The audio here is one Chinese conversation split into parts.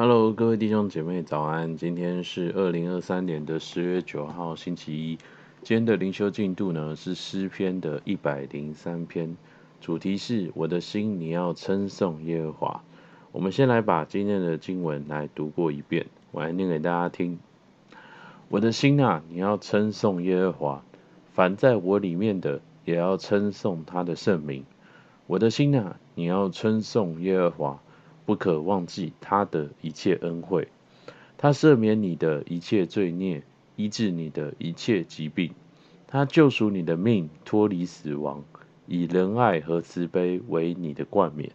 Hello，各位弟兄姐妹早安！今天是二零二三年的十月九号，星期一。今天的灵修进度呢是诗篇的一百零三篇，主题是我的心，你要称颂耶和华。我们先来把今天的经文来读过一遍，我来念给大家听。我的心啊，你要称颂耶和华，凡在我里面的也要称颂他的圣名。我的心啊，你要称颂耶和华。不可忘记他的一切恩惠，他赦免你的一切罪孽，医治你的一切疾病，他救赎你的命，脱离死亡，以仁爱和慈悲为你的冠冕。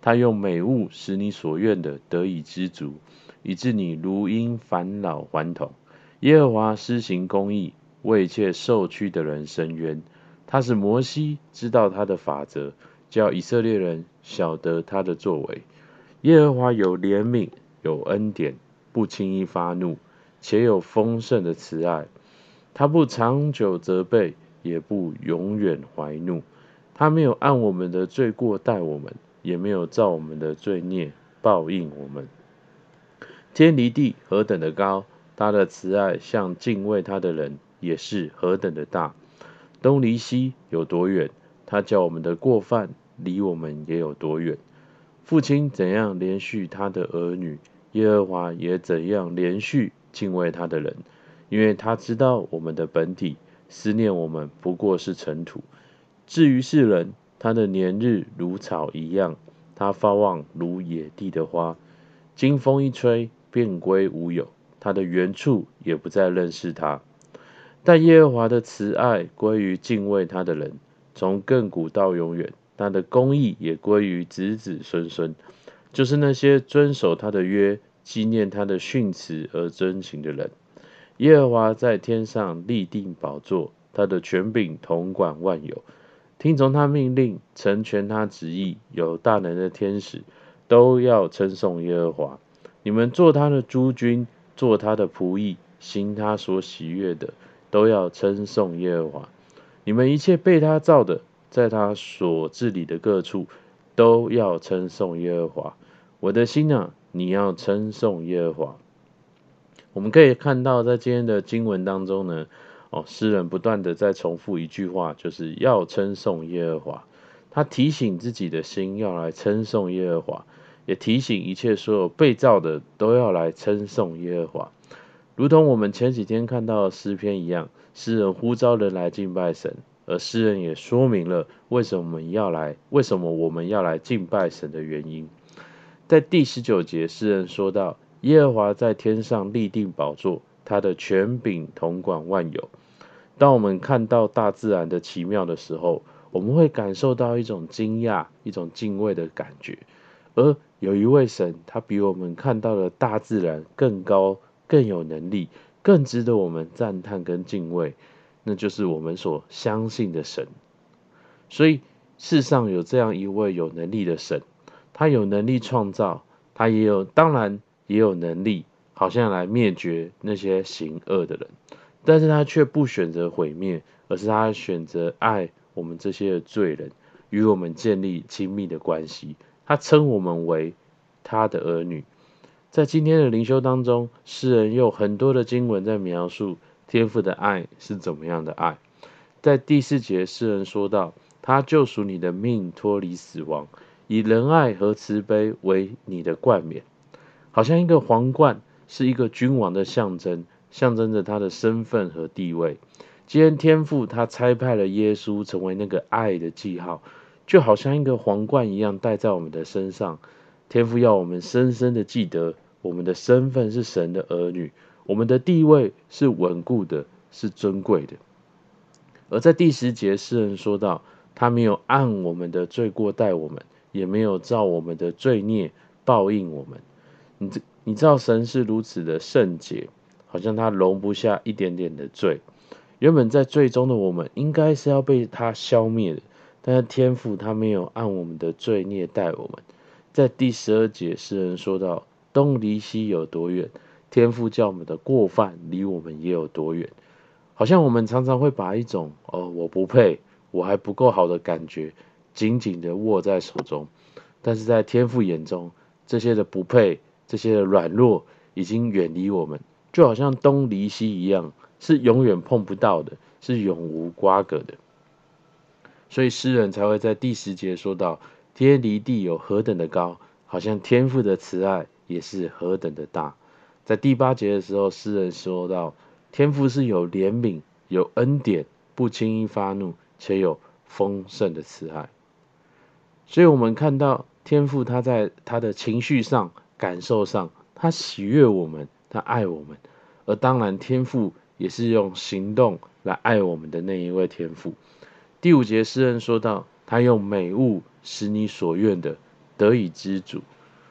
他用美物使你所愿的得以知足，以致你如因返老还童。耶和华施行公义，为一切受屈的人伸冤。他使摩西知道他的法则，叫以色列人晓得他的作为。耶和华有怜悯，有恩典，不轻易发怒，且有丰盛的慈爱。他不长久责备，也不永远怀怒。他没有按我们的罪过待我们，也没有照我们的罪孽报应我们。天离地何等的高，他的慈爱向敬畏他的人也是何等的大。东离西有多远，他叫我们的过犯离我们也有多远。父亲怎样连续他的儿女，耶和华也怎样连续敬畏他的人，因为他知道我们的本体，思念我们不过是尘土。至于世人，他的年日如草一样，他发旺如野地的花，经风一吹，便归无有，他的原处也不再认识他。但耶和华的慈爱归于敬畏他的人，从亘古到永远。他的公义也归于子子孙孙，就是那些遵守他的约、纪念他的训词而遵行的人。耶和华在天上立定宝座，他的权柄统管万有，听从他命令，成全他旨意。有大能的天使都要称颂耶和华。你们做他的诸君，做他的仆役，行他所喜悦的，都要称颂耶和华。你们一切被他造的。在他所治理的各处，都要称颂耶和华。我的心啊，你要称颂耶和华。我们可以看到，在今天的经文当中呢，哦，诗人不断的在重复一句话，就是要称颂耶和华。他提醒自己的心要来称颂耶和华，也提醒一切所有被造的都要来称颂耶和华。如同我们前几天看到的诗篇一样，诗人呼召人来敬拜神。而诗人也说明了为什么我们要来，为什么我们要来敬拜神的原因。在第十九节，诗人说到：“耶和华在天上立定宝座，他的权柄统管万有。”当我们看到大自然的奇妙的时候，我们会感受到一种惊讶、一种敬畏的感觉。而有一位神，他比我们看到的大自然更高、更有能力、更值得我们赞叹跟敬畏。那就是我们所相信的神，所以世上有这样一位有能力的神，他有能力创造，他也有，当然也有能力，好像来灭绝那些行恶的人，但是他却不选择毁灭，而是他选择爱我们这些罪人，与我们建立亲密的关系，他称我们为他的儿女。在今天的灵修当中，诗人有很多的经文在描述。天父的爱是怎么样的爱？在第四节，诗人说道：“他救赎你的命，脱离死亡，以仁爱和慈悲为你的冠冕。”好像一个皇冠是一个君王的象征，象征着他的身份和地位。既然天父他差派了耶稣成为那个爱的记号，就好像一个皇冠一样戴在我们的身上。天父要我们深深的记得，我们的身份是神的儿女。我们的地位是稳固的，是尊贵的。而在第十节，诗人说道：“他没有按我们的罪过待我们，也没有照我们的罪孽报应我们。”你这你知道神是如此的圣洁，好像他容不下一点点的罪。原本在罪中的我们，应该是要被他消灭的，但是天父他没有按我们的罪孽待我们。在第十二节，诗人说道：“东离西有多远？”天父叫我们的过犯离我们也有多远？好像我们常常会把一种“哦，我不配，我还不够好”的感觉紧紧的握在手中，但是在天父眼中，这些的不配这些的软弱已经远离我们，就好像东离西一样，是永远碰不到的，是永无瓜葛的。所以诗人才会在第十节说到：天离地有何等的高，好像天父的慈爱也是何等的大。在第八节的时候，诗人说到：天父是有怜悯、有恩典，不轻易发怒，且有丰盛的慈爱。所以，我们看到天父他在他的情绪上、感受上，他喜悦我们，他爱我们。而当然，天父也是用行动来爱我们的那一位天父。第五节，诗人说到，他用美物使你所愿的得以知足。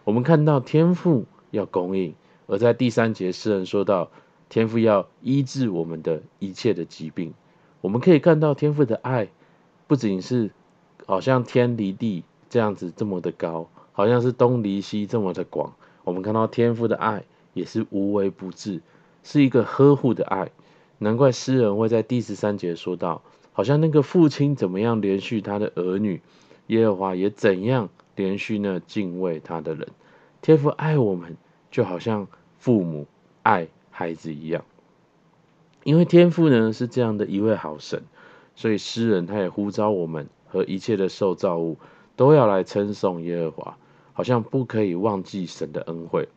我们看到天父要供应，而在第三节，诗人说到，天父要医治我们的一切的疾病。我们可以看到天父的爱，不仅是好像天离地这样子这么的高，好像是东离西这么的广。我们看到天父的爱也是无微不至，是一个呵护的爱。难怪诗人会在第十三节说到。好像那个父亲怎么样连续他的儿女，耶和华也怎样连续那敬畏他的人。天父爱我们，就好像父母爱孩子一样。因为天父呢是这样的一位好神，所以诗人他也呼召我们和一切的受造物都要来称颂耶和华，好像不可以忘记神的恩惠。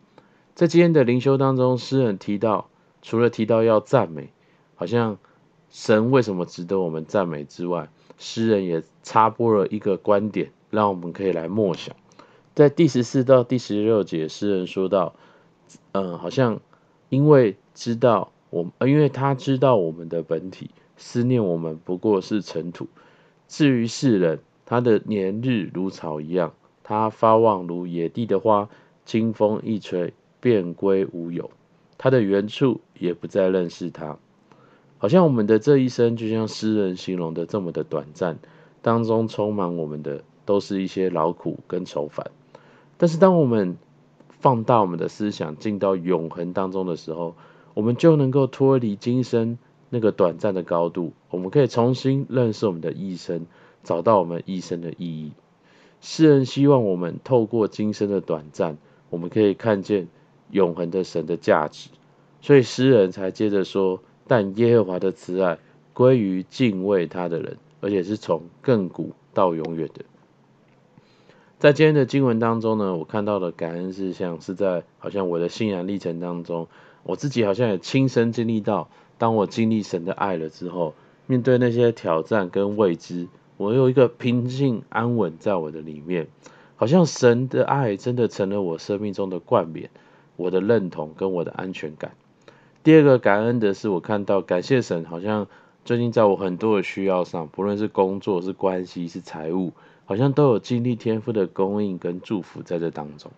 在今天的灵修当中，诗人提到，除了提到要赞美，好像。神为什么值得我们赞美之外，诗人也插播了一个观点，让我们可以来默想。在第十四到第十六节，诗人说到：“嗯，好像因为知道我，因为他知道我们的本体，思念我们不过是尘土。至于世人，他的年日如草一样，他发旺如野地的花，清风一吹，便归无有。他的原处也不再认识他。”好像我们的这一生，就像诗人形容的这么的短暂，当中充满我们的都是一些劳苦跟愁烦。但是当我们放大我们的思想，进到永恒当中的时候，我们就能够脱离今生那个短暂的高度，我们可以重新认识我们的一生，找到我们一生的意义。诗人希望我们透过今生的短暂，我们可以看见永恒的神的价值，所以诗人才接着说。但耶和华的慈爱归于敬畏他的人，而且是从亘古到永远的。在今天的经文当中呢，我看到的感恩事项是在好像我的信仰历程当中，我自己好像也亲身经历到，当我经历神的爱了之后，面对那些挑战跟未知，我有一个平静安稳在我的里面，好像神的爱真的成了我生命中的冠冕，我的认同跟我的安全感。第二个感恩的是，我看到感谢神，好像最近在我很多的需要上，不论是工作、是关系、是财务，好像都有经历天赋的供应跟祝福在这当中。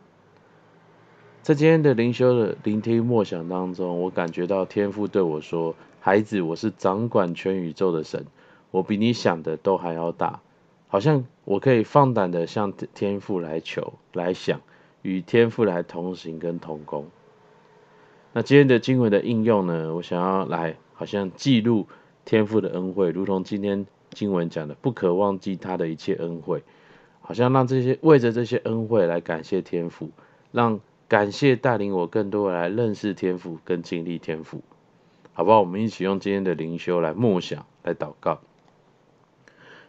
在今天的灵修的聆听默想当中，我感觉到天父对我说：“孩子，我是掌管全宇宙的神，我比你想的都还要大。”好像我可以放胆的向天父来求、来想，与天父来同行跟同工。那今天的经文的应用呢？我想要来，好像记录天父的恩惠，如同今天经文讲的，不可忘记他的一切恩惠，好像让这些为着这些恩惠来感谢天父，让感谢带领我更多的来认识天父跟经历天父，好不好？我们一起用今天的灵修来默想，来祷告。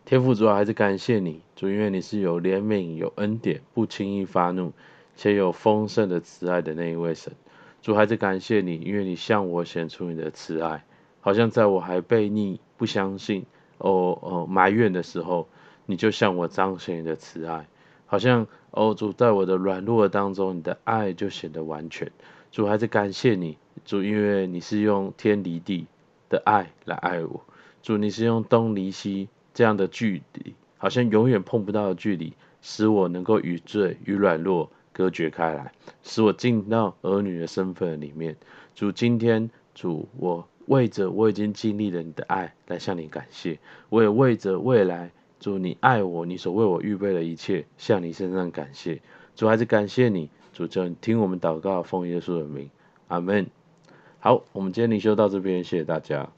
天父主要还是感谢你，主，因为你是有怜悯、有恩典、不轻易发怒，且有丰盛的慈爱的那一位神。主，还是感谢你，因为你向我显出你的慈爱，好像在我还悖逆、不相信、哦哦埋怨的时候，你就向我彰显你的慈爱，好像哦主，在我的软弱当中，你的爱就显得完全。主，还是感谢你，主，因为你是用天离地的爱来爱我。主，你是用东离西这样的距离，好像永远碰不到的距离，使我能够与罪与软弱。隔绝开来，使我进到儿女的身份里面。主，今天主，我为着我已经经历了你的爱来向你感谢，我也为着未来，主你爱我，你所为我预备的一切，向你身上感谢。主，还是感谢你，主，就听我们祷告，奉耶稣的名，阿门。好，我们今天灵修到这边，谢谢大家。